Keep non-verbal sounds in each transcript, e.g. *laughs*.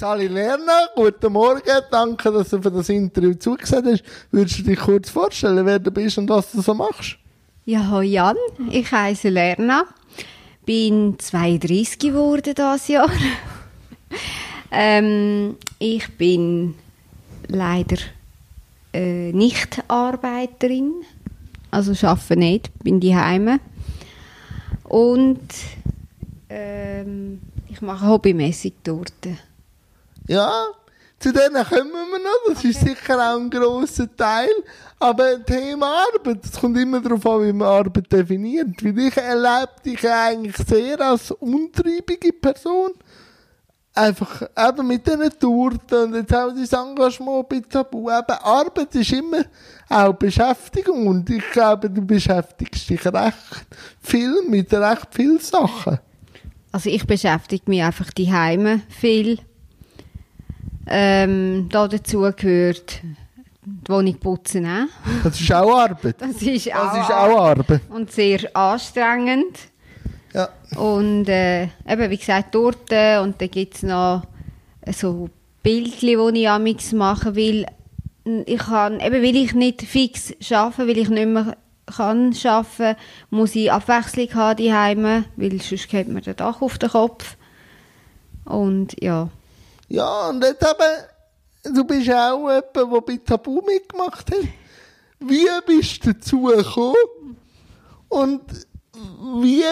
Sali Lerner, guten Morgen, danke, dass du für das Interview zugesagt hast. Würdest du dich kurz vorstellen, wer du bist und was du so machst? Ja, hallo Jan, ich heiße Lerna, bin 32 geworden dieses Jahr. *laughs* ähm, ich bin leider äh, nicht Arbeiterin, also arbeite nicht, bin die Heime und ähm, ich mache hobbymäßig Torten. Ja, zu denen kommen wir noch. Das ist sicher auch ein grosser Teil. Aber Thema Arbeit, es kommt immer darauf an, wie man Arbeit definiert. Weil ich erlebe dich eigentlich sehr als untriebige Person. Einfach eben mit diesen Torten und jetzt auch das Engagement bei Tabu. Eben, Arbeit ist immer auch Beschäftigung und ich glaube, du beschäftigst dich recht viel mit recht vielen Sachen. Also ich beschäftige mich einfach die Heime viel. Ähm, da dazu gehört die Wohnung putzen auch. Das ist auch Arbeit. Das ist auch, Das ist auch Arbeit. und sehr anstrengend. Ja. Und äh, eben, wie gesagt, Torten und dann gibt es noch so Bildchen, die ich amix machen will. Ich kann, eben weil ich nicht fix arbeite, weil ich nicht mehr kann arbeiten, muss ich Abwechslung haben die Heime, weil sonst geht mir der Dach auf den Kopf. Und ja, Ja, und jetzt eben, du bist auch jemand, der bei Tabu mitgemacht hat. Wie bist du dazu gekommen? Und wie,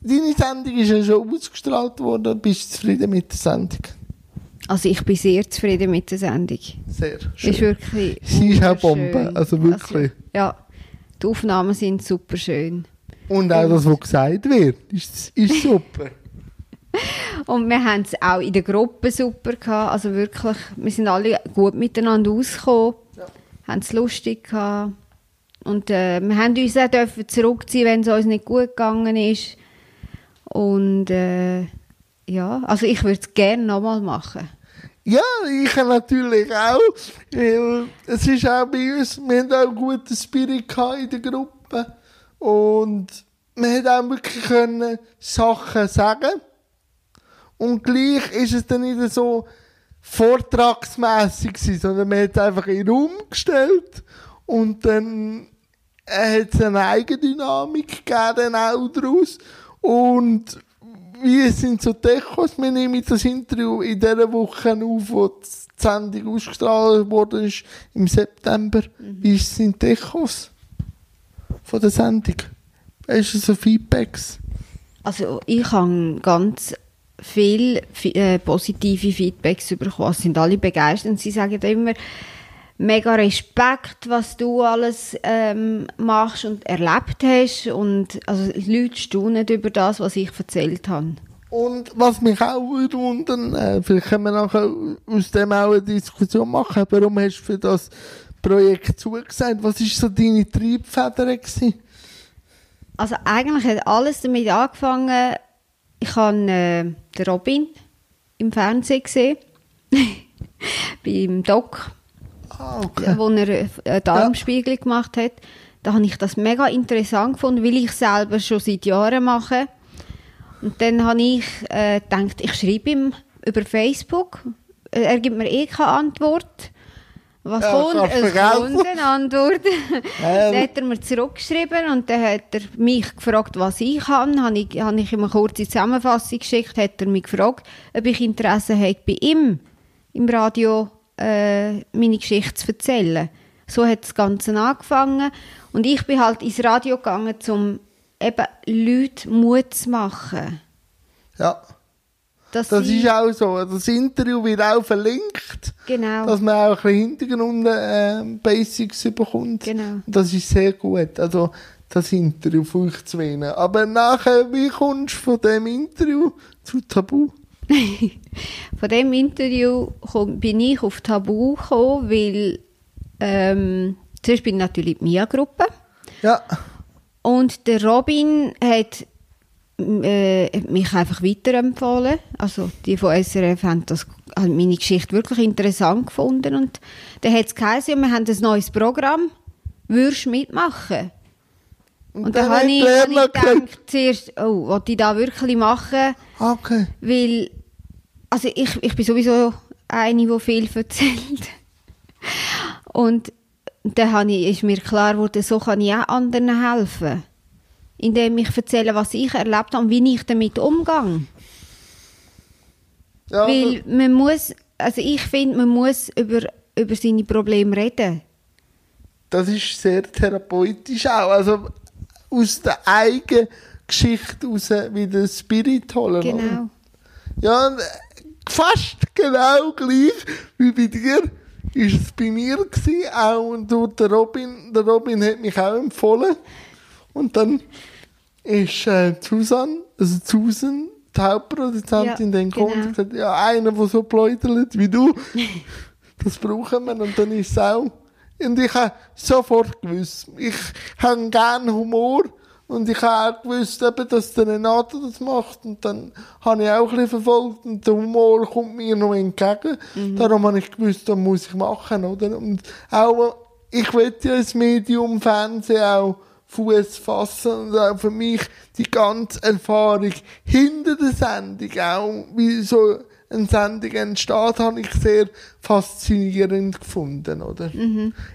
deine Sendung ist ja schon ausgestrahlt worden, bist du zufrieden mit der Sendung? also ich bin sehr zufrieden mit der Sendung. Sehr Ist schön. wirklich Sie ist auch. Bombe, also wirklich. ja, die Aufnahmen sind super schön. Und auch das, was gesagt wird, ist, ist super. *laughs* Und wir haben es auch in der Gruppe super gehabt. Also wirklich, wir sind alle gut miteinander ausgekommen. Haben es lustig gehabt. Und äh, wir haben uns auch dürfen zurückziehen, wenn es uns nicht gut gegangen ist. Und äh, ja, also ich würde es gerne nochmal machen. Ja, ich natürlich auch. Weil es ist auch bei uns, wir haben auch einen guten Spirit in der Gruppe. Und wir haben auch wirklich können Sachen sagen. Und gleich ist es dann nicht so vortragsmässig gewesen, sondern man hat es einfach in den Raum gestellt. Und dann äh, hat es eine Eigendynamik gegeben, auch daraus. Und wie sind so die Echos? Wir nehmen das Interview in dieser Woche auf, wo die Sendung ausgestrahlt worden ist, im September. Wie sind die Echos von der Sendung? Hast du so Feedbacks? Also ich habe ganz viel äh, positive Feedbacks bekommen. Es sind alle begeistert. Und Sie sagen immer, mega Respekt, was du alles ähm, machst und erlebt hast. Und also die Leute staunen über das, was ich erzählt habe. Und was mich auch wundern, äh, vielleicht können wir nachher aus dem auch eine Diskussion machen, warum hast du für das Projekt zugesagt? Was war so deine Triebfeder? Gewesen? Also eigentlich hat alles damit angefangen, ich habe äh, den Robin im Fernsehen gesehen, *laughs* beim Doc, Ah, okay. wo er äh, eine Darmspiegel gemacht hat. Da habe ich das mega interessant gefunden, weil ich selber schon seit Jahren mache. Und dann habe ich äh, gedacht, ich schreibe ihm über Facebook. Er gibt mir eh keine Antwort. Was Ja, kommt? Es kommt eine Antwort. Ja, *laughs* dann hat er mir zurückgeschrieben und dann hat er mich gefragt, was ich kann. Habe ich, habe ich ihm eine kurze Zusammenfassung geschickt, hat er mich gefragt, ob ich Interesse hätte, bei ihm im Radio äh, meine Geschichte zu erzählen. So hat das Ganze angefangen. Und ich bin halt ins Radio gegangen, um eben Leute Mut zu machen. Ja, Dass das ist auch so. Das Interview wird auch verlinkt, Genau. dass man auch ein bisschen Hintergrund äh, Basics bekommt. Genau. Das ist sehr gut. Also das Interview von euch zu wählen. Aber nachher, wie kommst du von dem Interview zu Tabu? *laughs* Von dem Interview komm, bin ich auf Tabu gekommen, weil ähm, zuerst bin ich natürlich die Mia-Gruppe Ja, und der Robin hat äh, mich einfach weiterempfohlen. Also die von SRF haben, das, haben meine Geschichte wirklich interessant gefunden und dann hat es geheißen, wir haben ein neues Programm, würdest du mitmachen? Und, dann, hat habe ich, habe ich gedacht, zuerst, oh, was ich da wirklich machen? Okay. Weil also ich, ich bin sowieso eine, die viel erzählt. Und dann ich, ist mir klar geworden, so kann ich auch anderen helfen. Indem ich erzähle, was ich erlebt habe und wie ich damit umgehe. Ja, Weil man muss, also ich finde, man muss über, über seine Probleme reden. das ist sehr therapeutisch auch. Also aus der eigenen Geschichte raus wieder Spirit holen. Genau. Ja, äh, fast genau gleich wie bei dir ist es bei mir gewesen, auch durch den Robin. Der Robin hat mich auch empfohlen. Und dann ist äh, Susan, also Susan, die Hauptproduzentin, Ja, dann gekommen genau. und gesagt, ja, einer, der so pläudert wie du, *laughs* das brauchen wir. Und dann ist es auch. Und ich habe sofort gewusst, ich habe gerne Humor. Und ich habe auch gewusst, eben, dass der Renato das macht. Und dann habe ich auch ein bisschen verfolgt. Und der Humor kommt mir noch entgegen. Darum habe ich gewusst, das muss ich machen, oder? Und auch, ich will ja als Medium Fernsehen auch Fuß fassen. Und auch für mich die ganze Erfahrung hinter der Sendung, auch wie so eine Sendung entsteht, habe ich sehr faszinierend gefunden, oder?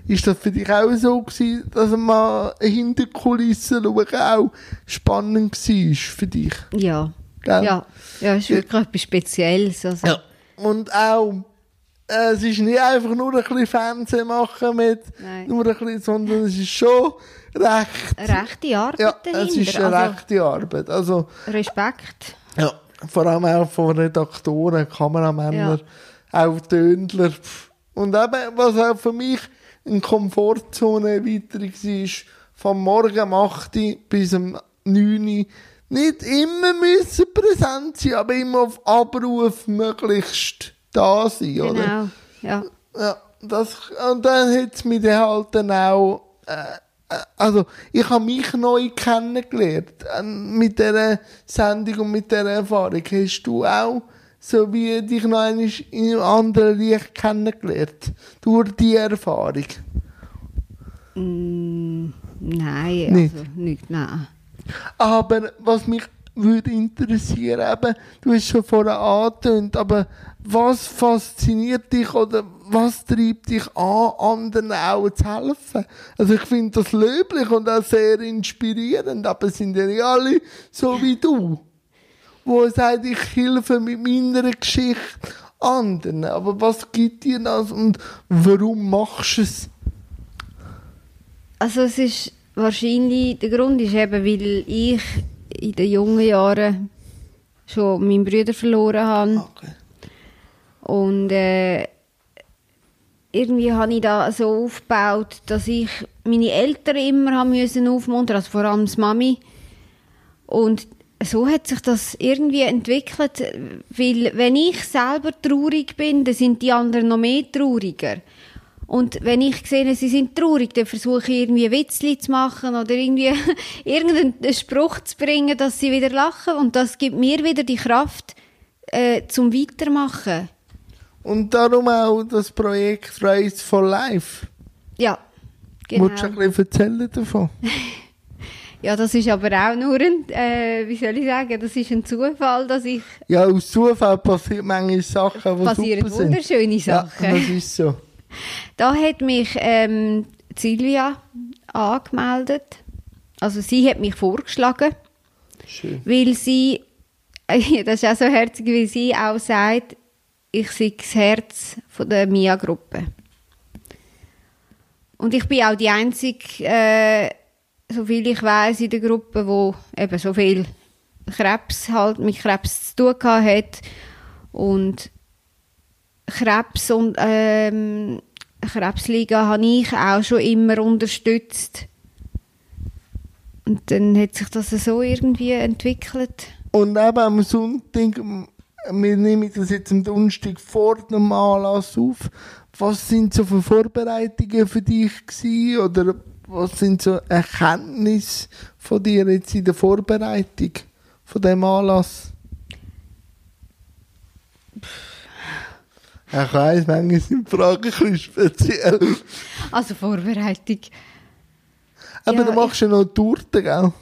Ist das für dich auch so gewesen, dass mal hinter die Kulissen schauen auch spannend war für dich? Ja. Gell? Ja, ja, ist wirklich etwas Spezielles. Also. Und auch, äh, es ist nicht einfach nur ein bisschen Fernsehen machen mit, Nein. nur ein bisschen, sondern es ist schon recht, rechte Arbeit ja, es dahinter. ist eine also, rechte Arbeit. Also, Respekt. Ja, vor allem auch von Redaktoren, Kameramännern, auch Tönler. Und eben, was auch für mich eine Komfortzone-Erweiterung war, vom Morgen um 8 Uhr bis um 9 Uhr, nicht immer müssen präsent sein, aber immer auf Abruf möglichst da sein, oder? Genau. Ja. Ja, das, und dann hat es mich dann halt dann auch, äh, also ich habe mich neu kennengelernt äh, mit dieser Sendung und mit dieser Erfahrung. Hast du auch so wie dich noch einmal in einem anderen Licht kennengelernt? Durch diese Erfahrung? Mm, nein, Nicht? also nicht, nein. Aber was mich würde interessieren, eben, du hast schon vorher angetönt, aber was fasziniert dich oder was treibt dich an, anderen auch zu helfen? Also ich finde das löblich und auch sehr inspirierend, aber es sind ja nicht alle so wie du, wo sagt, ich helfe mit meiner Geschichte anderen. Aber was gibt dir das und warum machst du es? Also es ist wahrscheinlich, der Grund ist eben, weil ich in den jungen Jahren schon meinen Bruder verloren habe. Okay. Und äh, irgendwie habe ich da so aufgebaut, dass ich meine Eltern immer haben müssen also vor allem die Mami. Und so hat sich das irgendwie entwickelt, weil wenn ich selber traurig bin, dann sind die anderen noch mehr trauriger. Und wenn ich sehe, sie sind traurig, dann versuche ich irgendwie Witzli zu machen oder irgendwie *laughs* irgendeinen Spruch zu bringen, dass sie wieder lachen. Und das gibt mir wieder die Kraft äh, zum Weitermachen. Und darum auch das Projekt Race for Life. Ja, genau. Willst du ein bisschen erzählen davon? *laughs* Ja, das ist aber auch nur ein, äh, wie soll ich sagen, das ist ein Zufall, dass ich Ja, aus Zufall passieren manche Sachen, die passieren super sind. wunderschöne Sachen. Ja, das ist so. *laughs* Da hat mich ähm, Silvia angemeldet. Also sie hat mich vorgeschlagen, Schön. weil sie, *laughs* das ist auch so herzig, weil sie auch sagt, ich sei das Herz der MIA-Gruppe. Und ich bin auch die einzige, äh, so ich weiß in der Gruppe, wo eben so viel Krebs halt mit Krebs zu tun gehabt hat und Krebs und ähm, Krebsliga habe ich auch schon immer unterstützt. Und dann hat sich das so irgendwie entwickelt. Und eben am Sonntag, wir nehmen das jetzt am Donnerstag vor dem Anlass auf. Was sind so für Vorbereitungen für dich gewesen? Oder was sind so Erkenntnisse von dir jetzt in der Vorbereitung von dem Anlass? Ich weiss, manchmal sind die Fragen ein bisschen speziell. Also Vorbereitung. Aber Ja, du machst ja noch Torte, gell?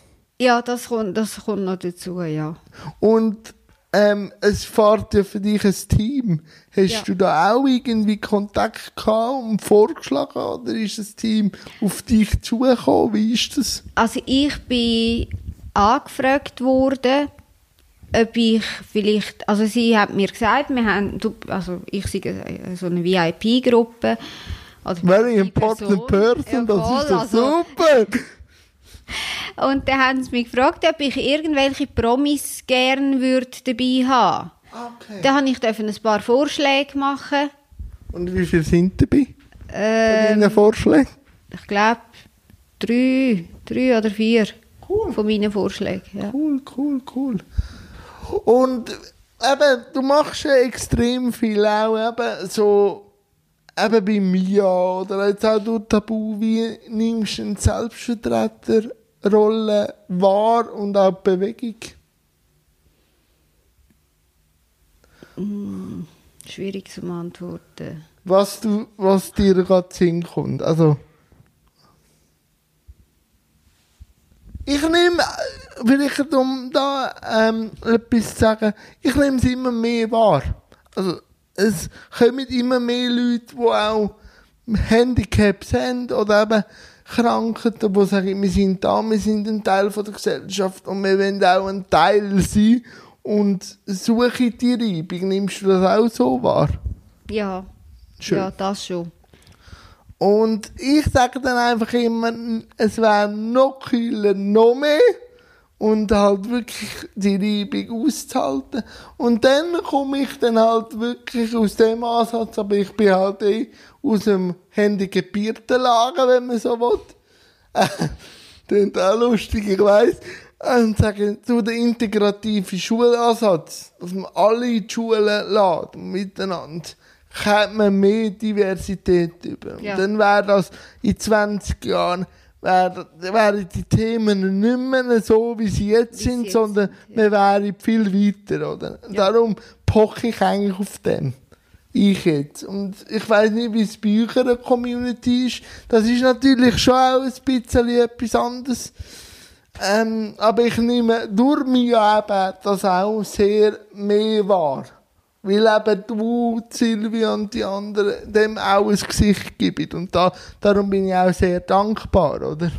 Ja, das kommt, das kommt noch dazu, ja. Und ähm, es fährt ja für dich ein Team. Hast Ja. du da auch irgendwie Kontakt gehabt und vorgeschlagen oder ist das Team auf dich zugekommen? Wie ist das? Also ich bin angefragt worden, ob ich vielleicht, also sie hat mir gesagt, wir haben, also ich sei so eine VIP-Gruppe. Very important person, das Jawohl, ist doch also- super. Und dann haben sie mich gefragt, ob ich irgendwelche Promis gern würde dabei haben. Okay. Dann habe ich ein paar Vorschläge machen. Und wie viele sind dabei? Von Ähm, deinen Vorschlägen? ich glaube drei, drei oder vier Cool. von meinen Vorschlägen. Ja. Cool, cool, cool. Und eben, du machst ja extrem viel auch eben so, eben bei Mia oder jetzt auch durch Tabu, wie nimmst du eine Selbstvertreterrolle wahr und auch Bewegung? Schwierig zu beantworten. Was, du, was dir gerade Sinn kommt. Also, ich nehme, vielleicht um da ähm, etwas zu sagen, ich nehme es immer mehr wahr. Also, es kommen immer mehr Leute, die auch Handicaps haben oder eben Krankheiten, die sagen, wir sind da, wir sind ein Teil von der Gesellschaft und wir wollen auch ein Teil sein und suche die Reibung. Nimmst du das auch so wahr? Ja, Schön. ja, das schon. Und ich sage dann einfach immer, es wäre noch kühler, noch mehr. Und halt wirklich die Reibung auszuhalten. Und dann komme ich dann halt wirklich aus dem Ansatz, aber ich bin halt eh aus dem handicapierten Lager, wenn man so will. *laughs* Äh, Klingt auch lustig, ich weiss. Und sagen, so der integrative Schulansatz, dass man alle in die Schule lädt, miteinander, kommt man mehr Diversität über. Ja. Und dann wäre das in 20 Jahren, wären die Themen nicht mehr so, wie sie jetzt Wie sie sind, jetzt sondern sind, ja. wir wären viel weiter, oder? Darum poche ich eigentlich auf dem. Ich jetzt. Und ich weiß nicht, wie es bei eurer Community ist. Das ist natürlich schon auch ein bisschen etwas anderes. Ähm, aber ich nehme durch mich eben das auch sehr mehr wahr. Weil eben du, Silvia und die anderen dem auch ein Gesicht geben. Und da, darum bin ich auch sehr dankbar, oder?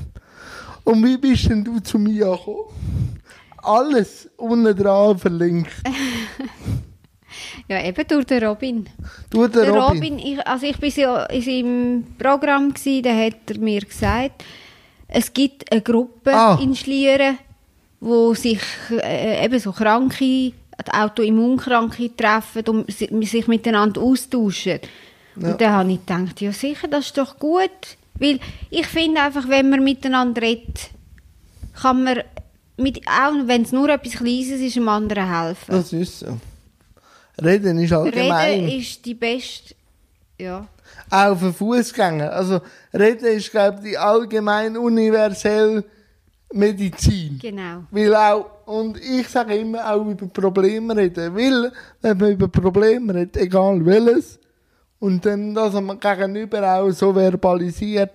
Und wie bist denn du zu mir gekommen? Alles unten dran verlinkt. *laughs* Ja, eben durch den Robin. Du, der, Der Robin. Robin, ich, also ich war ja in seinem Programm, gewesen, da hat er mir gesagt, es gibt eine Gruppe Ah. in Schlieren, wo sich äh, eben so Kranke, Autoimmunkranke treffen und si- sich miteinander austauschen. Ja. Und dann habe ich gedacht, ja sicher, das ist doch gut. Weil ich finde einfach, wenn man miteinander redet, kann man, mit, auch wenn es nur etwas Kleines ist, einem anderen helfen. Das ist so. Reden ist allgemein. Reden ist die beste, ja. auch für Fußgänger. Also Reden ist, glaube ich, die allgemein universell Medizin. Genau. Weil auch, und ich sage immer auch über Probleme reden. Weil, wenn man über Probleme redet, egal welches, und dann das man gegenüber auch so verbalisiert,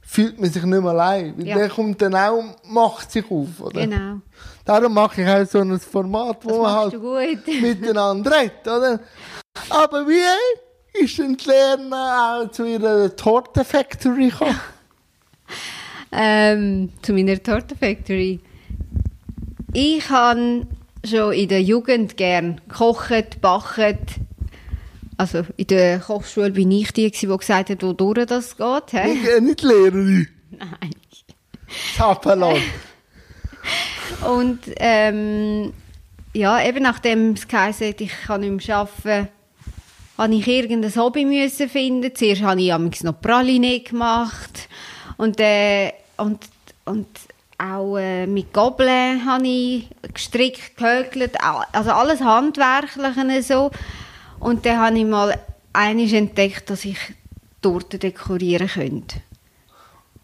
fühlt man sich nicht mehr allein. Weil Ja. der kommt dann auch, macht sich auf, oder? Genau. Darum mache ich auch so ein Format, wo Das man halt *laughs* miteinander redet, oder? Aber wie ist denn die Lerner auch zu ihrer Tortenfactory gekommen? Ähm, zu meiner Tortenfactory. Ich habe schon in der Jugend gern gekocht, backen. Also in der Kochschule bin ich die, die gesagt hat, wodurch das geht. hä? Ich, äh, nicht Lehrerin. Nein. Sapperlot. *laughs* Und ähm, ja, eben nachdem es geheißen hat, ich kann nicht mehr arbeiten, habe ich irgendein Hobby müssen finden. Zuerst habe ich noch Praline gemacht und, äh, und, und auch äh, mit Gobeln habe ich gestrickt, gehökelt, also alles Handwerkliche so. Und dann habe ich mal einiges entdeckt, dass ich Torten dekorieren könnte.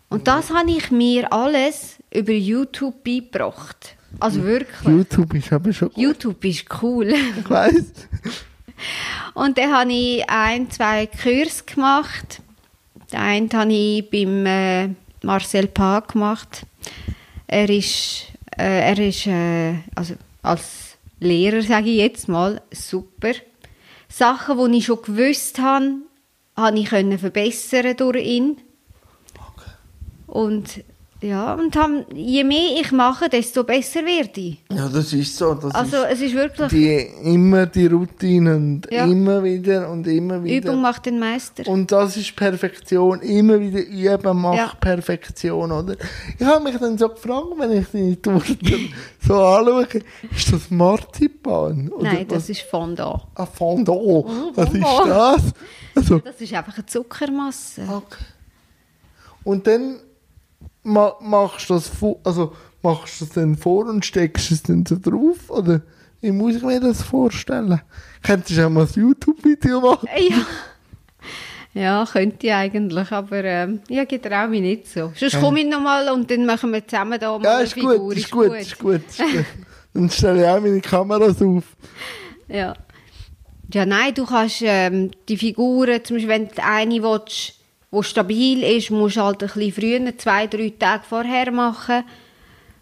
Und das habe ich mir alles über YouTube beigebracht. Also wirklich. YouTube ist aber schon gut. YouTube ist cool. Ich weiss. *laughs* Und dann habe ich ein, zwei Kurse gemacht. Den einen habe ich beim äh, Marcel Pag gemacht. Er ist, äh, er ist äh, also als Lehrer, sage ich jetzt mal, super. Sachen, die ich schon gewusst habe, habe ich verbessern durch ihn. Und ja, und haben, je mehr ich mache, desto besser werde ich. Ja, das ist so. Das Also ist es ist wirklich die, immer die Routine und Ja. immer wieder und immer wieder. Übung macht den Meister. Und das ist Perfektion. Immer wieder üben macht Ja. Perfektion, oder? Ich habe mich dann so gefragt, wenn ich deine Torte *laughs* so anschaue, ist das Marzipan? Oder Nein, was? das ist Fondant. Ah, Fondant. Was ist das? Also, Das ist einfach eine Zuckermasse. okay. Und dann ma machst du das, vo- also machst du das dann vor und steckst es dann so drauf? Oder wie muss ich mir das vorstellen? Könntest du auch mal ein YouTube-Video machen? Ja. Ja, könnte ich eigentlich, aber ähm, ja, getraue mich nicht so. Sonst komme ich nochmal und dann machen wir zusammen da mal Ja, eine ist Figur. gut, ist gut, ist gut. Ist gut. *laughs* Dann stelle ich auch meine Kameras auf. Ja. Ja, nein, du kannst ähm, die Figuren, zum Beispiel wenn du eine willst, die stabil ist, musst du halt ein bisschen früher, zwei, drei Tage vorher machen.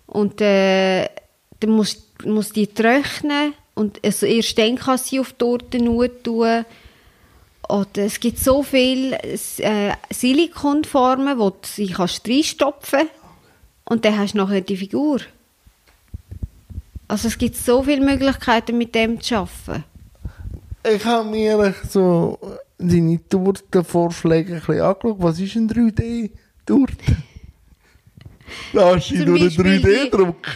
Und äh, dann musst musst die trocknen und also erst dann kannst du sie auf die Torte tun. Oder es gibt so viele äh, Silikonformen, wo du sie kannst reinstopfen und dann hast du nachher die Figur. Also es gibt so viele Möglichkeiten, mit dem zu arbeiten. Ich habe mir so deine Tortenvorschläge ein bisschen angeschaut. Was ist ein 3D-Torte? Da hast du nur einen Beispiel die- 3D-Drucker.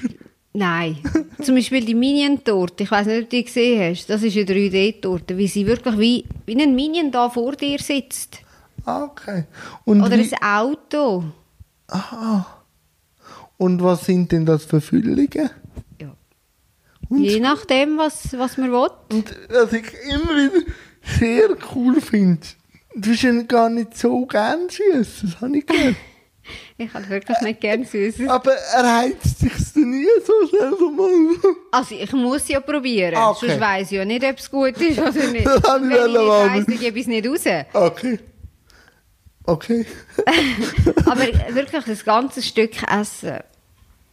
Nein. *laughs* Zum Beispiel die Minion-Torte. Ich weiß nicht, ob du die gesehen hast. Das ist eine 3D-Torte, wie sie wirklich wie, wie ein Minion da vor dir sitzt. Ah, Okay. Und, Oder wie, ein Auto. und was sind denn das für Füllungen? Ja. Und, Je nachdem, was, was man will. und was ich immer wieder sehr cool finde, du bist ja gar nicht so gern süß, das habe ich gehört. *laughs* Ich habe wirklich nicht gern Süßes. Aber er heizt sich nie so schnell so mal. Also ich muss ja probieren. Ah, okay. Sonst weiss ich ja nicht, ob es gut ist oder *laughs* nicht. Das habe ich Wenn ich weiss, dann gebe ich es nicht raus. Okay. Okay. *laughs* Aber wirklich, das ganze Stück Essen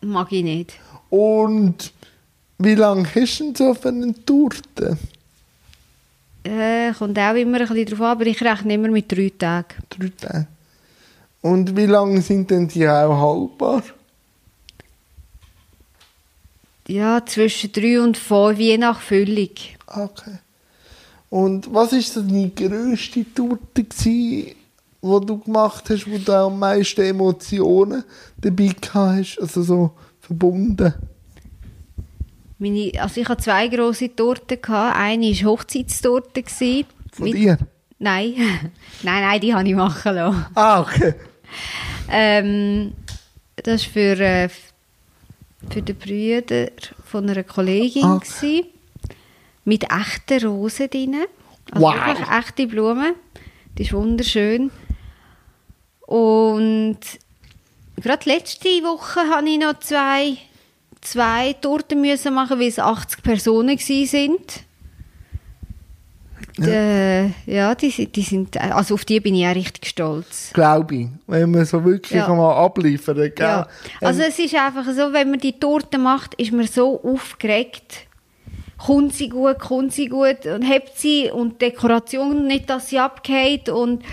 mag ich nicht. Und wie lange hast du denn so für eine Torte? Äh, kommt auch immer ein bisschen drauf an, aber ich rechne immer mit drei Tagen. Drei Tage. Und wie lange sind denn die auch haltbar? Ja, zwischen drei und fünf, je nach Füllung. Okay. Und was ist so deine grösste Torte die du gemacht hast, wo du am meisten Emotionen dabei gehabt hast, also so verbunden? Meine, also ich hatte zwei grosse Torten. Gehabt. Eine war Hochzeitstorte. gewesen. Von Mit- dir? Nein. *laughs* nein, nein, die habe ich machen lassen. Ah, okay. Ähm, das war für, äh, für den Brüder von einer Kollegin. Ah. gewesen, mit echten Rosen drin. Also Wow. wirklich echte Blumen. Die ist wunderschön. Und gerade letzte Woche habe ich noch zwei, zwei Torten müssen machen, weil es 80 Personen sind. Ja, ja die, die sind, also auf die bin ich auch richtig stolz. Glaube ich. Wenn man so wirklich Ja. einmal abliefern gell? Ja. Also Ähm, es ist einfach so, wenn man die Torte macht, ist man so aufgeregt. Kommt sie gut, kommt sie gut und hebt sie und die Dekoration nicht, dass sie abgeht und,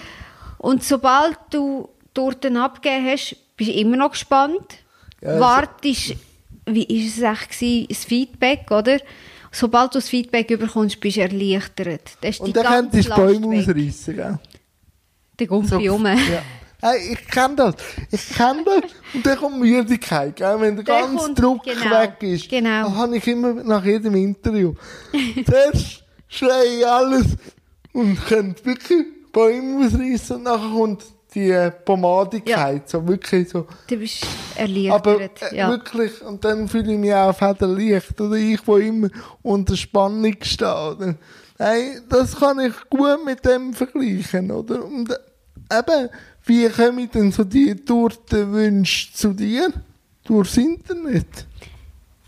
und sobald du Torten abgegeben hast, bist du immer noch gespannt. Ja, Wartest, wie ist es echt gewesen, das Feedback, oder? Sobald du das Feedback bekommst, bist du erleichtert. Das ist und dann könntest du Bäume ausreißen, gell? Der Gumpi um. Ja. Hey, ich kenne das. Ich kenne das. Und dann kommt Müdigkeit, gell? Wenn der Der ganze kommt- Druck genau, weg ist. genau. Das habe ich immer nach jedem Interview. *laughs* Zuerst schreie ich alles und könnt wirklich Bäume ausreißen und nachher kommt die Pomadigkeit. So wirklich so. Du bist Aber erleichtert. äh, ja. wirklich, und dann fühle ich mich auch federleicht. Oder ich, wo immer unter Spannung stehe. Nein, das kann ich gut mit dem vergleichen. Oder? Und äh, eben, wie kommen denn so die Tortenwünsche zu dir? Durchs Internet?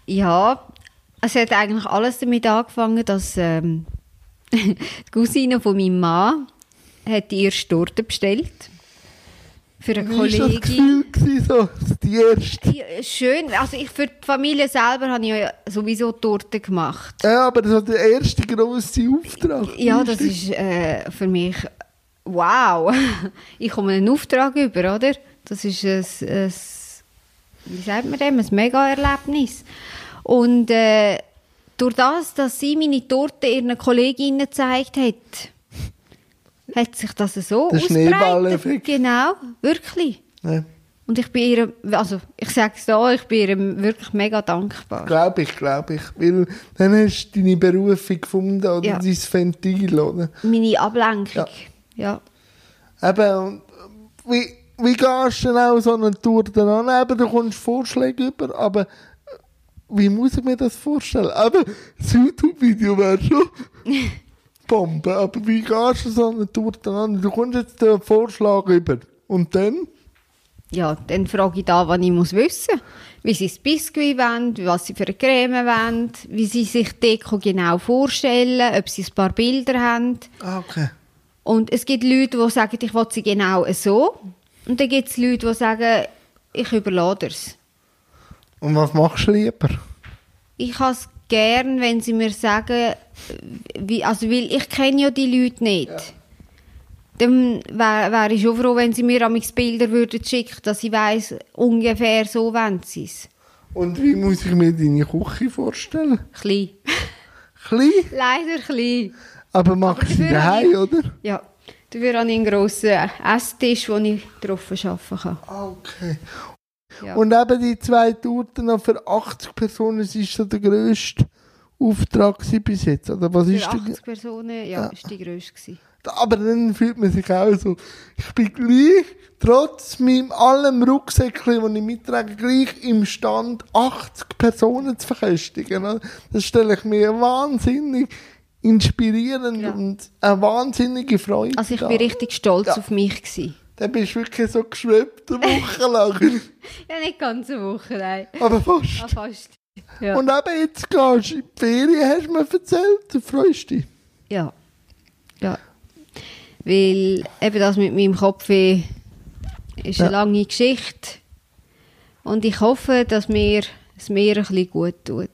Ja, es hat eigentlich alles damit angefangen, dass ähm, *laughs* die Cousine von meinem Mann hat die erste Torte bestellt. Für eine Wie war das Kollegin. Gefühl, so, die erste? Schön, also ich, für die Familie selber habe ich ja sowieso Torte gemacht. Ja, aber das war der erste grosse Auftrag. Ja, das ist äh, für mich wow. *laughs* Ich komme einen Auftrag über, oder? Das ist ein, ein wie sagt man dem, ein Mega-Erlebnis. Und äh, durch das, dass sie meine Torte ihren Kolleginnen gezeigt hat, hat sich das so Der. Schneeballeffekt. Genau, wirklich. Ja, Und ich bin ihr, also ich sage es da, ich bin ihr wirklich mega dankbar. glaube ich, glaube ich. Weil dann hast du deine Berufung gefunden oder Ja. dein Ventil, oder? Meine Ablenkung. Ja. ja. Eben, und wie, wie gehst du denn auch so eine Tour dann an? Eben, du kommst Vorschläge über, aber äh, wie muss ich mir das vorstellen? Eben, das YouTube-Video wäre schon *laughs* Bombe, aber wie gehst du so eine Tour dann an? Du kommst jetzt den Vorschlag über und dann? Ja, dann frage ich da, was ich muss wissen Wie sie das Biskuit wollen, was sie für eine Creme wollen, wie sie sich die Deko genau vorstellen, ob sie ein paar Bilder haben. Ah, okay. Und es gibt Leute, die sagen, ich will sie genau so. Und dann gibt es Leute, die sagen, ich überlade es. Und was machst du lieber? Ich habe es gern, wenn sie mir sagen, wie, also weil ich kenne ja die Leute nicht. Dann wäre wär ich schon froh, wenn sie mir amigs Bilder würden schicken, dass ich weiss, ungefähr so wollen sie es. Und wie muss ich mir deine Küche vorstellen? Klein. Klein, Leider klein. aber machst du sie daheim, oder? Ja. Dafür habe ich einen grossen Esstisch, wo ich drauf arbeiten kann. Ah, Okay. Ja. Und eben die zwei Torten noch für 80 Personen, das ist so der grösste Auftrag bis jetzt, oder? Was Für ist der, 80 Personen, ja, ist die grösste gewesen. aber dann fühlt man sich auch so, ich bin gleich, trotz meinem allem Rucksäckchen, das ich mittrage, gleich imstand, 80 Personen zu verköstigen. Das stelle ich mir wahnsinnig inspirierend Ja. und eine wahnsinnige Freude Also ich bin richtig stolz Ja. auf mich gewesen. Dann bist du wirklich so geschwebt, eine Woche lang. *laughs* Ja, nicht ganz eine Woche, nein. aber fast. Ah, fast. Ja. Und eben jetzt gehst du in die Ferien, hast du mir erzählt, du freust dich. Ja. Ja. Weil eben das mit meinem Kopf ist Ja. eine lange Geschichte. Und ich hoffe, dass mir es mir ein bisschen gut tut.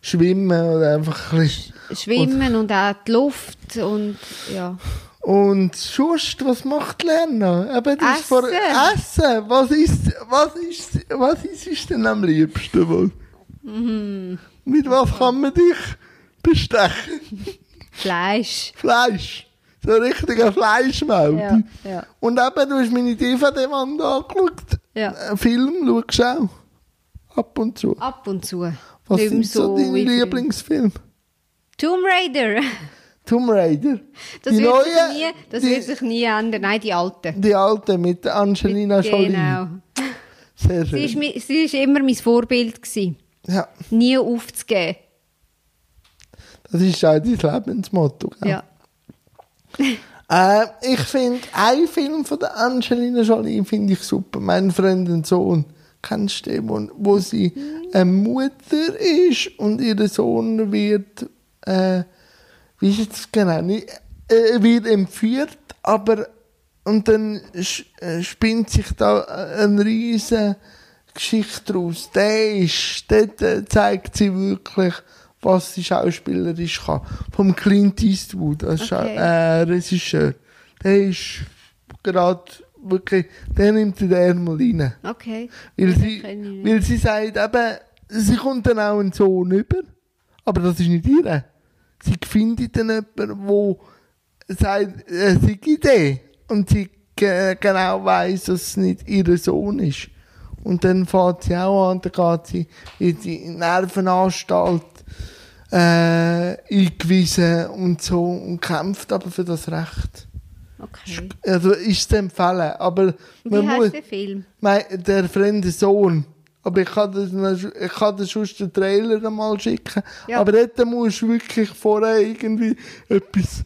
Schwimmen oder einfach ein bisschen. Schwimmen und auch die Luft und ja. Und sonst, was macht Lernen? Eben, das Essen. Vor Essen. Was ist, was ist, was ist, ist denn am liebsten wohl? Mhm. Mit was kann man dich bestechen? Fleisch. Fleisch. So ein richtiger Fleischmaul. Ja, ja. Und eben, du hast meine DVD-Wand angeschaut. Ja. Ein Film schaust du auch. Ab und zu. Ab und zu. Was sind so deine früher. Lieblingsfilme? Tomb Raider. Tomb Raider. Das, die wird, sich neue, nie, das die, wird sich nie ändern. Nein, die alte. die alte mit Angelina Jolie. Genau. Sehr Sie schön. war sie ist immer mein Vorbild. Gewesen. Ja, Nie aufzugeben. das ist auch dein Lebensmotto. gell? Ja. *laughs* Äh, ich finde, ein Film von der Angelina Jolie finde ich super. Mein Freund und Sohn. Kennst du den, wo, wo sie eine Mutter ist und ihr Sohn wird, äh, wie ist es genau, nicht, äh, wird entführt, aber und dann äh, spinnt sich da eine riesige Geschichte daraus. Der ist, dort äh, zeigt sie wirklich, was sie schauspielerisch kann. Vom Clint Eastwood als Okay. äh, Regisseur. Der ist gerade wirklich, der nimmt den Ärmel rein. Okay. Weil sie, weil sie sagt eben, sie kommt dann auch einen Sohn über, aber das ist nicht ihre. Sie findet dann jemanden, der sagt, äh, sie gibt den. Und sie ge genau weiss, dass es nicht ihr Sohn ist. Und dann fährt sie auch an, dann geht sie in die Nervenanstalt äh, eingewiesen und so und kämpft aber für das Recht. Okay. Also ist zu empfehlen, aber Wie muss... heißt der Film? Mein, der fremde Sohn. Aber ich kann das, ich kann das sonst den Trailer mal schicken. Ja. Aber dort musst du wirklich vorher irgendwie etwas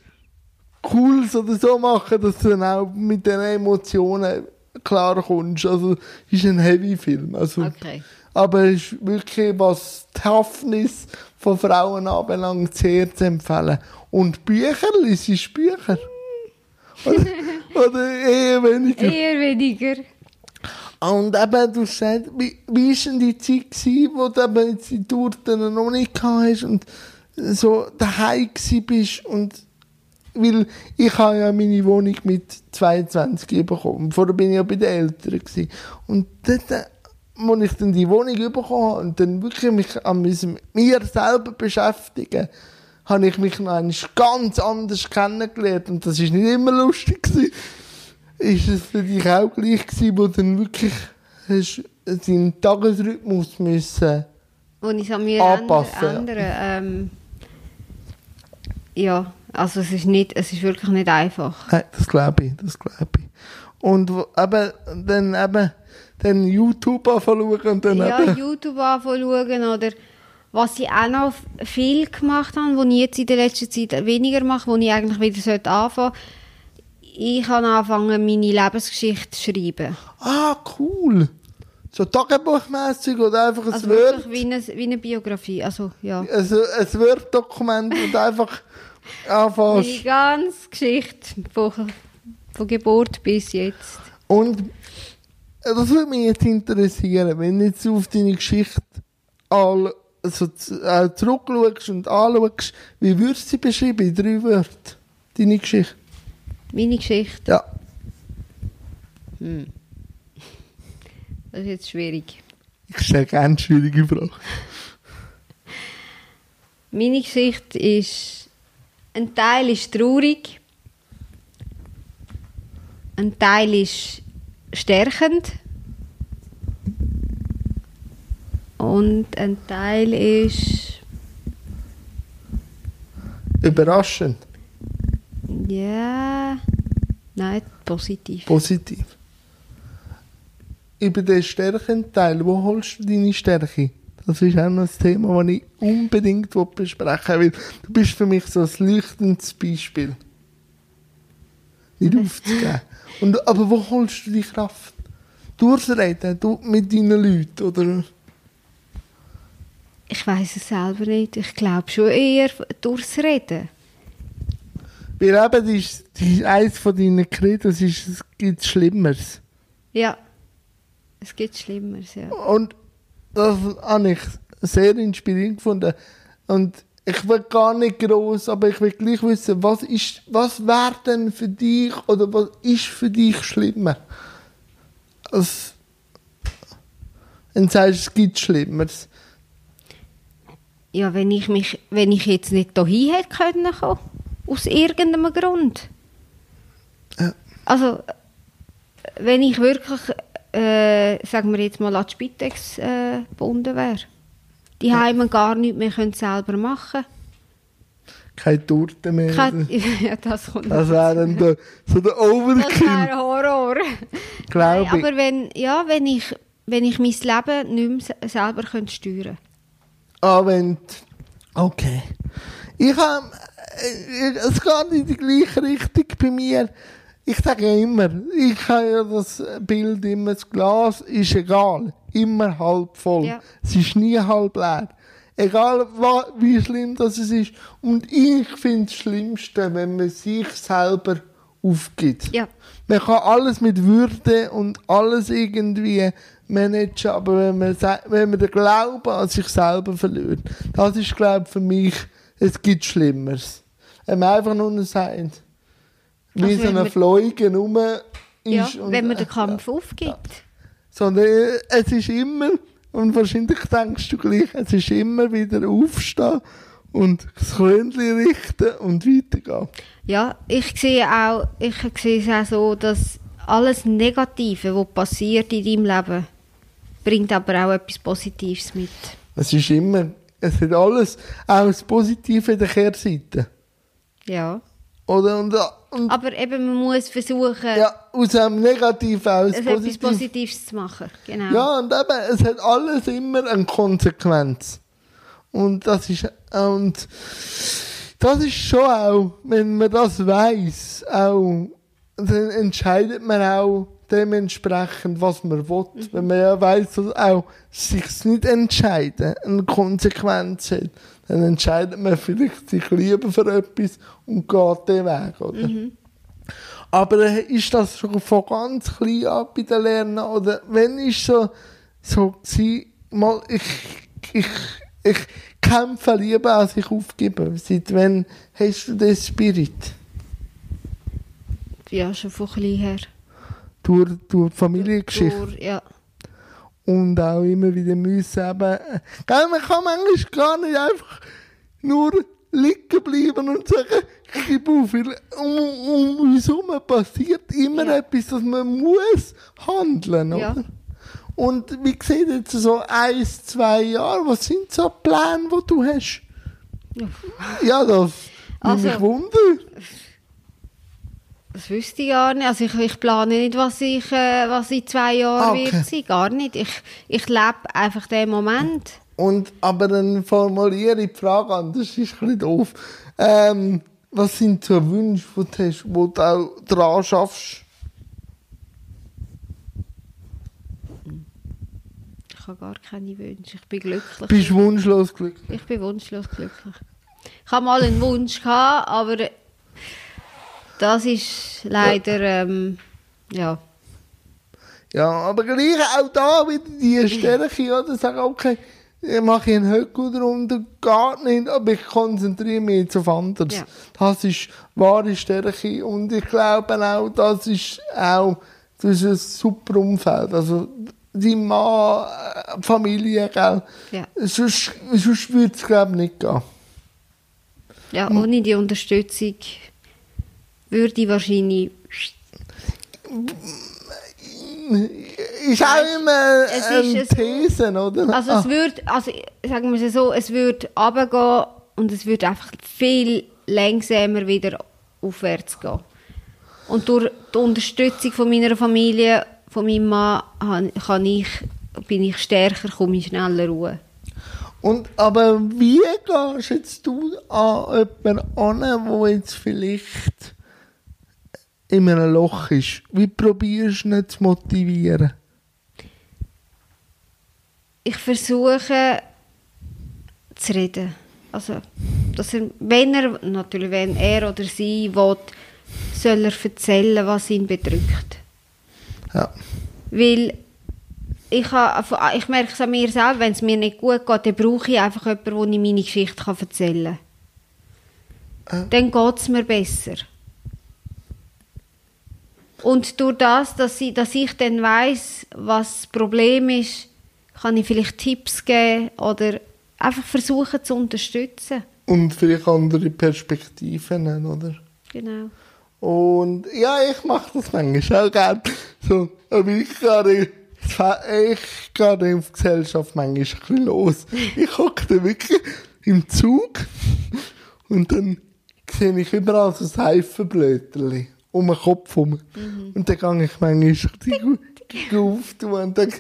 Cooles oder so machen, dass du dann auch mit den Emotionen klar kommst. Also, ist ein Heavy-Film. Also, Okay. Aber es ist wirklich, was die Toughness von Frauen anbelangt, sehr zu empfehlen. Und Bücher, liest Bücher. *laughs* Oder, Oder eher weniger. Eher weniger. Und eben, du sagst, wie, wie ist denn die Zeit gewesen, wo du eben die Torten noch nicht gehabt hast und so daheim gewesen und weil ich habe ja meine Wohnung mit 22 bekommen. Vorher bin ich ja bei den Eltern gewesen. Und dort, als ich dann die Wohnung bekommen habe und dann wirklich mich an mir selber beschäftigen, habe ich mich noch ganz anders kennengelernt. Und das ist nicht immer lustig gewesen. Ist es für dich auch gleich gewesen, wo du dann wirklich hast deinen Tagesrhythmus müssen Wo ich an mir Anpassen, ja. ändern, ähm, ja, also es ist, nicht, es ist wirklich nicht einfach. Nein, das glaube ich, das glaube ich. Und eben, dann eben, dann YouTube anschauen und dann Ja, eben, YouTube anschauen oder was ich auch noch viel gemacht habe, was ich jetzt in der letzten Zeit weniger mache, wo ich eigentlich wieder sollte anfangen Ich habe angefangen, meine Lebensgeschichte zu schreiben. ah, cool. So tagebuchmässig oder einfach ein Also Word, wie eine, wie eine Biografie. Also, ja. also ein Word-Dokument und einfach *laughs* anfängst. Meine ganze Geschichte von, von Geburt bis jetzt. Und äh, das würde mich jetzt interessieren, wenn du jetzt auf deine Geschichte all, also, äh, zurückschaust und anschaust, wie würdest du sie beschreiben in drei Wörtern? Deine Geschichte? Meine Geschichte, Ja. *laughs* das ist jetzt schwierig. Ich stelle gerne schwierige Fragen. Meine Geschichte ist, ein Teil ist traurig, ein Teil ist stärkend und ein Teil ist, Überraschend, ja, nein, positiv. positiv. Über den Stärkenteil, wo holst du deine Stärke? Das ist auch noch ein Thema, das ich unbedingt besprechen will. Du bist für mich so ein leuchtendes Beispiel. Nicht aufzugeben. *laughs* Und, aber wo holst du die Kraft? Durchs Reden, du, mit deinen Leuten, oder? Ich weiß es selber nicht. Ich glaube schon eher durchs Reden. Weil eben, das ist, das ist eines von deinen Credos, ist, es gibt Schlimmeres. Ja, es gibt Schlimmeres, ja. Und das habe ich sehr inspirierend gefunden. Und ich will gar nicht groß, aber ich will gleich wissen, was ist, was wäre denn für dich oder was ist für dich schlimmer? Als, wenn du sagst, es gibt Schlimmeres. Ja, wenn ich mich, wenn ich jetzt nicht hierhin hätte können kommen, aus irgendeinem Grund. Ja. Also, wenn ich wirklich, äh, sagen wir jetzt mal, an die Spitex äh, gebunden wäre. Die Heime gar nichts mehr können selber machen Keine Torte mehr. Kein- *laughs* Ja, das kommt Das wäre dann der, so der Das wäre Overkill, Horror. Nein, glaube ich. aber wenn, ja, wenn ich, wenn ich mein Leben nicht mehr se- selber könnte steuern Ah, wenn Okay. Ich habe... äh, Es geht in die gleiche Richtung bei mir. Ich sage ja immer, ich habe ja das Bild immer, das Glas ist egal. Immer halb voll. Ja. Es ist nie halb leer. Egal wie schlimm das es ist. Und ich finde das Schlimmste, wenn man sich selber aufgibt. Ja. Man kann alles mit Würde und alles irgendwie managen, aber wenn man, wenn man den Glauben an sich selber verliert, das ist, glaube ich, für mich, es gibt Schlimmeres. Wenn man einfach nur sagt, wie Also so eine Fleuge rum Ja, ist. und- wenn man den Kampf aufgibt. Sondern äh, es ist immer, und wahrscheinlich denkst du gleich, es ist immer wieder aufstehen und das Krönchen richten und weitergehen. Ja, ich sehe auch, ich sehe es auch so, dass alles Negative, was passiert in deinem Leben, bringt aber auch etwas Positives mit. Es ist immer, es hat alles, auch das Positive in der Kehrseite. Ja. Oder? Und, und Aber eben, man muss versuchen, ja, aus einem Negativen das etwas Positive. Positives zu machen. Genau. Ja, und eben, es hat alles immer eine Konsequenz. Und das ist, und das ist schon auch, wenn man das weiß, auch, dann entscheidet man auch dementsprechend, was man will. Wenn man ja weiß, dass auch sich nicht entscheiden eine Konsequenz hat, dann entscheidet man vielleicht sich lieber für etwas und geht den Weg, oder? Aber äh, ist das schon von ganz klein an bei den Lernen? Oder wenn ist so, so gewesen, mal, ich, ich, ich kämpfe lieber, als ich aufgebe. Seit wann hast du den Spirit? Ja, schon von klein her. Durch, durch die Familiengeschichte? Durch, ja. Und auch immer wieder müssen äh, gell, man kann manchmal gar nicht einfach nur liegen bleiben und sagen, ich gebe auf. Weil um, um uns herum passiert immer Ja. etwas, dass man muss handeln, Ja. oder? Und wie sieht jetzt so eins, zwei Jahre, was sind so Pläne, die du hast? Ja. Ja, das Also- mich Wunder. Das wüsste ich gar nicht. Also ich, ich plane nicht, was ich, äh, was in zwei Jahren Ah, okay. wird sein. Gar nicht. Ich, ich lebe einfach den Moment. Und, aber dann formuliere ich die Frage an, das ist ein bisschen doof. Ähm, was sind so Wünsche, die du hast, wo du auch dran schaffst? Ich habe gar keine Wünsche. Ich bin glücklich. Bist wunschlos glücklich? Ich bin wunschlos glücklich. Ich habe mal einen Wunsch gehabt, aber das ist leider, ähm, ja. Ja, aber gleich auch da wieder die Stärke, oder? Sagen, okay, ich mache einen Höckel drunter, gar nicht, aber ich konzentriere mich jetzt auf anderes. Ja. Das ist wahre Stärke und ich glaube auch, das ist auch das ist ein super Umfeld. Also, dein Mann, äh, die Familie, gell? Ja. Sonst, sonst würde es, glaube ich, nicht gehen. ja, ohne die Unterstützung würde ich wahrscheinlich Ist auch immer es ist eine es- oder? Also Ah. es würde, also sagen wir es so, es würde runtergehen und es würde einfach viel langsamer wieder aufwärts gehen. Und durch die Unterstützung von meiner Familie, von meinem Mann, kann ich, bin ich stärker, komme ich schneller Ruhe. Und, aber wie gehst jetzt du an jemanden an, der jetzt vielleicht in einem Loch ist? Wie probierst du ihn zu motivieren? Ich versuche zu reden. Also, dass er, wenn er, natürlich wenn er oder sie will, soll er erzählen, was ihn bedrückt. Ja. Weil ich, ha, ich merke es an mir selber, wenn es mir nicht gut geht, dann brauche ich einfach jemanden, wo ich meine Geschichte erzählen kann. Äh. Dann geht es mir besser. Und durch das, dass ich, dass ich dann weiss, was das Problem ist, kann ich vielleicht Tipps geben oder einfach versuchen zu unterstützen. Und vielleicht andere Perspektiven, oder? Genau. Und ja, ich mache das manchmal auch gerne. So, aber ich gehe, ich gehe auf die Gesellschaft manchmal ein bisschen los. Ich hocke da wirklich im Zug und dann sehe ich überall so Seifenblöterli um den Kopf herum. Und dann gehe ich manchmal richtig auftun und dann,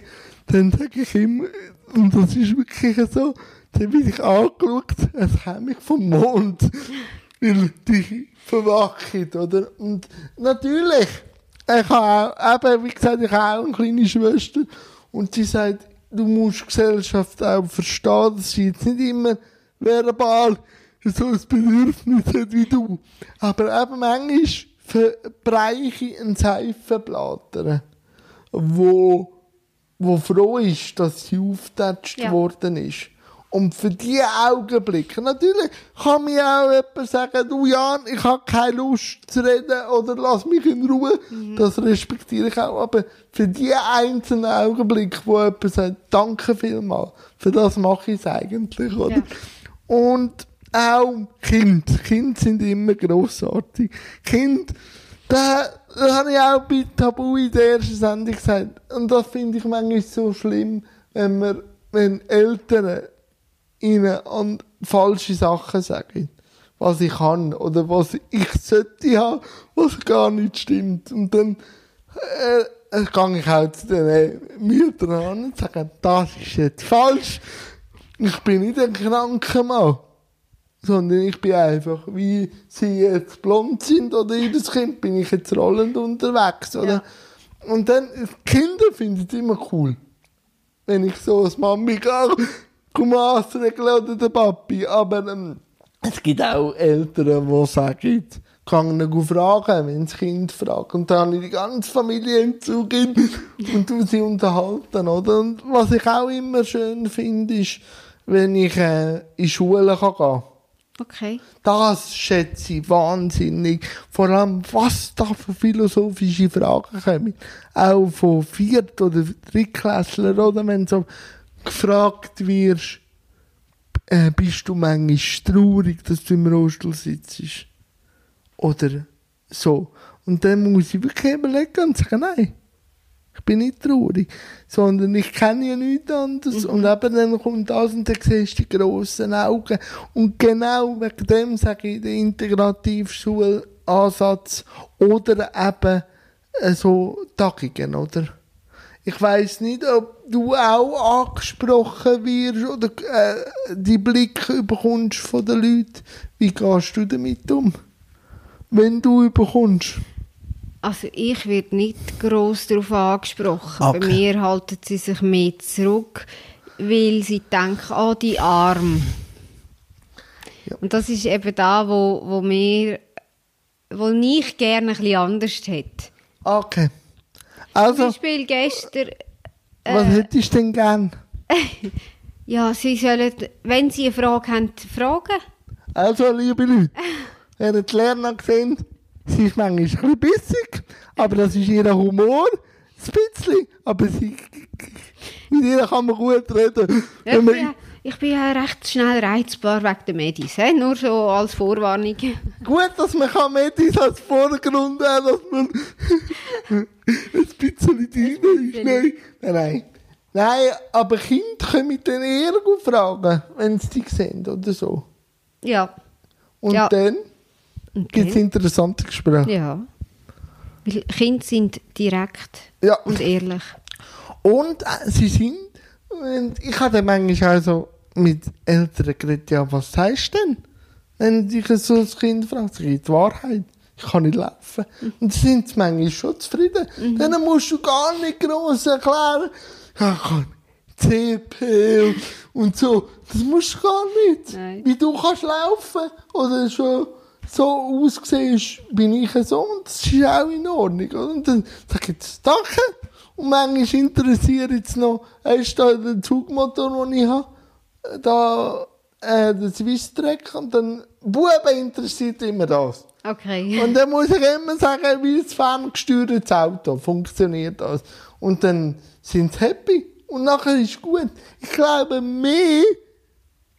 dann sage ich immer, und das ist wirklich so, dann bin ich angeschaut, als käme ich vom Mond. *laughs* Weil die verwachen, oder? Und natürlich, ich habe auch, eben, wie gesagt, ich habe auch eine kleine Schwester und sie sagt, du musst die Gesellschaft auch verstehen, dass sie jetzt nicht immer verbal so ein Bedürfnis hat wie du. Aber eben manchmal verbreiche ich einen Seifenblätter, wo, wo froh ist, dass sie aufgetatscht Ja. worden ist. Und für diese Augenblicke, natürlich kann mir auch jemand sagen, du Jan, ich habe keine Lust zu reden oder lass mich in Ruhe. Das respektiere ich auch. Aber für die einzelnen Augenblicke, wo jemand sagt, danke vielmals, für das mache ich es eigentlich, oder? Ja. Und auch Kind. Kinder sind immer grossartig. Kind, da, da habe ich auch bei Tabu in der ersten Sendung gesagt. Und das finde ich manchmal so schlimm, wenn man, wenn Eltern ihnen an falsche Sachen sagen. Was ich kann oder was ich sollte haben, was gar nicht stimmt. Und dann äh, äh, gehe ich auch zu den äh, Müttern an und sage, das ist jetzt falsch. Ich bin nicht ein kranker Mann. Sondern ich bin einfach, wie sie jetzt blond sind oder jedes Kind, bin ich jetzt rollend unterwegs, oder? Und dann, Kinder finden es immer cool. Wenn ich so als Mami gehe, komm Maßregeln oder der Papi. Aber ähm, es gibt auch Eltern, die sagen, gegangen fragen, wenn das Kind fragt. Und dann habe ich die ganze Familie im Zug und du sie unterhalten, oder? Und was ich auch immer schön finde, ist, wenn ich äh, in die Schule kann gehen Okay. Das schätze ich wahnsinnig. Vor allem, was da für philosophische Fragen kommen. Auch von Viert- oder Drittklässlern, oder? Wenn so gefragt wirst, äh, bist du manchmal traurig, dass du im Rollstuhl sitzt? Oder so. Und dann muss ich wirklich überlegen und sagen, nein, ich bin nicht traurig, sondern ich kenne ja nichts anderes. Und eben dann kommt das und dann siehst du die grossen Augen. Und genau wegen dem sage ich, der Integrativschulansatz oder eben äh, so Tagungen, oder? Ich weiß nicht, ob du auch angesprochen wirst oder äh, die Blicke bekommst von den Leuten. Wie gehst du damit um? Wenn du überkommst. Also ich werde nicht gross darauf angesprochen. Okay. Bei mir halten sie sich mehr zurück, weil sie denken, ah, die Arm. Ja. Und das ist eben da, wo, wo mir, wo ich gerne ein bisschen anders hätte. Okay. Zum Also, Beispiel gestern, was hättest du denn gern? *laughs* ja, sie sollen, wenn sie eine Frage haben, fragen. Also, liebe Leute, *laughs* ihr habt die Lerner gesehen, sie ist manchmal ein bisschen bissig, aber das ist ihr Humor, ein bisschen, aber sie, mit ihr kann man gut reden. Ja, man- bin, ja- ich bin ja recht schnell reizbar wegen der Medis, he? nur so als Vorwarnung. Gut, dass man kann Medis als Vordergrund haben, dass man *laughs* ein bisschen drin ist. Nein, nein, nein. Nein, aber Kinder können dann eher gut fragen, wenn sie dich sehen oder so. Ja. Und Ja. dann Und gibt es interessante Gespräche. Ja. Weil Kinder sind direkt Ja. und ehrlich. Und äh, sie sind, und ich hatte manchmal auch so mit Eltern geredet, ja, was sagst du denn? Wenn dich so das Kind ich, die Wahrheit, ich kann nicht laufen. Und dann sind sie manchmal schon zufrieden. Dann musst du gar nicht gross erklären, ja, ich kann CP und, und so. Das musst du gar nicht. Nein. Wie du kannst laufen oder schon so aussiehst, bin ich so und das ist auch in Ordnung. Und dann sag ich jetzt Danke. Und manchmal interessiert jetzt noch, hast du da den Zugmotor, den ich habe, da äh, den Swisstrack und dann, Buben interessiert immer das. Okay. Und dann muss ich immer sagen, wie ein ferngesteuertes Auto funktioniert das. Und dann sind sie happy. Und nachher ist gut. Ich glaube, mehr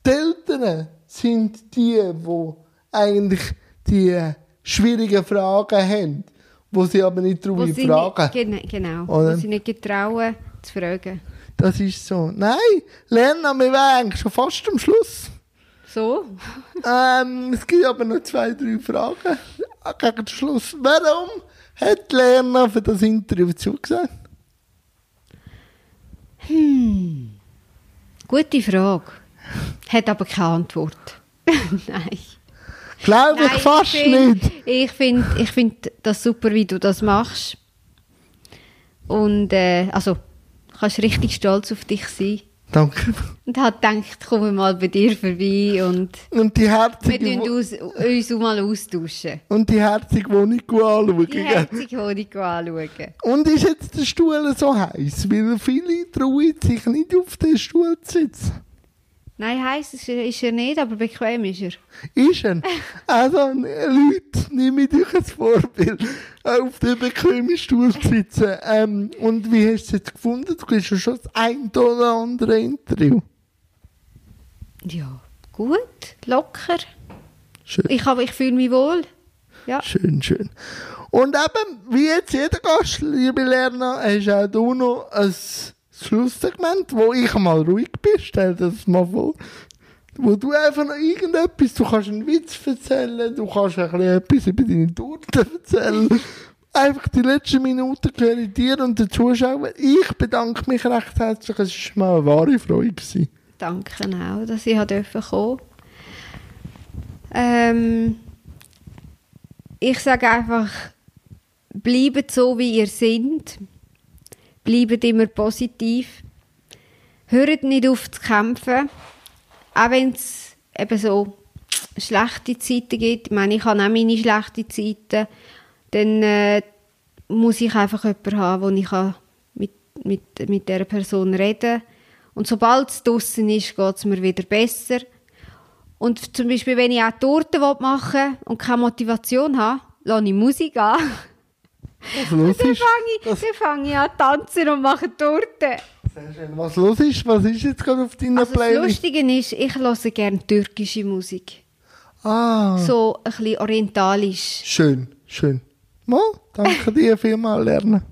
die Eltern sind die, die eigentlich die schwierigen Fragen haben, wo sie aber nicht darüber sie fragen. Nicht, gen genau. Oder? Wo sie nicht getrauen, zu fragen. Das ist so. Nein, lernen wir wären eigentlich schon fast am Schluss. So? Ähm, es gibt aber noch zwei, drei Fragen gegen den Schluss. Warum hat Lerner für das Interview zugesagt? Gute Frage. Hat aber keine Antwort. *laughs* Nein. Glaube ich fast find- nicht. Ich finde ich find das super, wie du das machst. Und äh, also, du kannst richtig stolz auf dich sein. Danke. Und hat gedacht, komme mal bei dir vorbei und Und die wir herzige, Wo- uns, uns auch mal austauschen. und die herzige Wohnung anschauen. Die herzige Honig anschauen. Und ist jetzt der Stuhl so heiß? Weil viele trauen sich nicht auf den Stuhl zu sitzen. Nein, heiß ist er, ist er nicht, aber bequem ist er. Ist er? Also, Leute, nehmt euch ein Vorbild, auf dem bequemen Stuhl zu sitzen. Ähm, und wie hast du es jetzt gefunden? Du kriegst ja schon das ein oder andere Interview. Ja, gut, locker. Schön, Ich, hab- ich fühle mich wohl. Ja. schön, schön. Und eben, wie jetzt jeder Gast, liebe Lerner, hast auch du noch ein Schlusssegment, wo ich mal ruhig bin. Stell dir das mal vor. Wo du einfach noch irgendetwas, du kannst einen Witz erzählen, du kannst ein etwas über deine Torte erzählen. Einfach die letzten Minuten gehören dir und den Zuschauern. Ich bedanke mich recht herzlich, es war mal eine wahre Freude. Gewesen. Danke auch, dass ich kommen durfte. Ähm, ich sage einfach, bleibt so, wie ihr seid. Bleibt immer positiv. Hört nicht auf zu kämpfen. Auch wenn es eben so schlechte Zeiten gibt, ich meine, ich habe auch meine schlechten Zeiten, dann äh, muss ich einfach jemanden haben, wo ich mit, mit, mit dieser Person reden kann. Und sobald es draussen ist, geht es mir wieder besser. Und zum Beispiel, wenn ich auch Torte machen will und keine Motivation habe, lasse ich Musik an. Was los Dann ist? fange ich, Was, dann fange ich an tanzen und mache Torte. sehr schön. was los ist? Was ist jetzt gerade auf deiner Also das Playlist? Lustige ist, ich höre gerne türkische Musik. Ah, So ein bisschen orientalisch. schön, schön. Mal, danke dir vielmals, Lernen.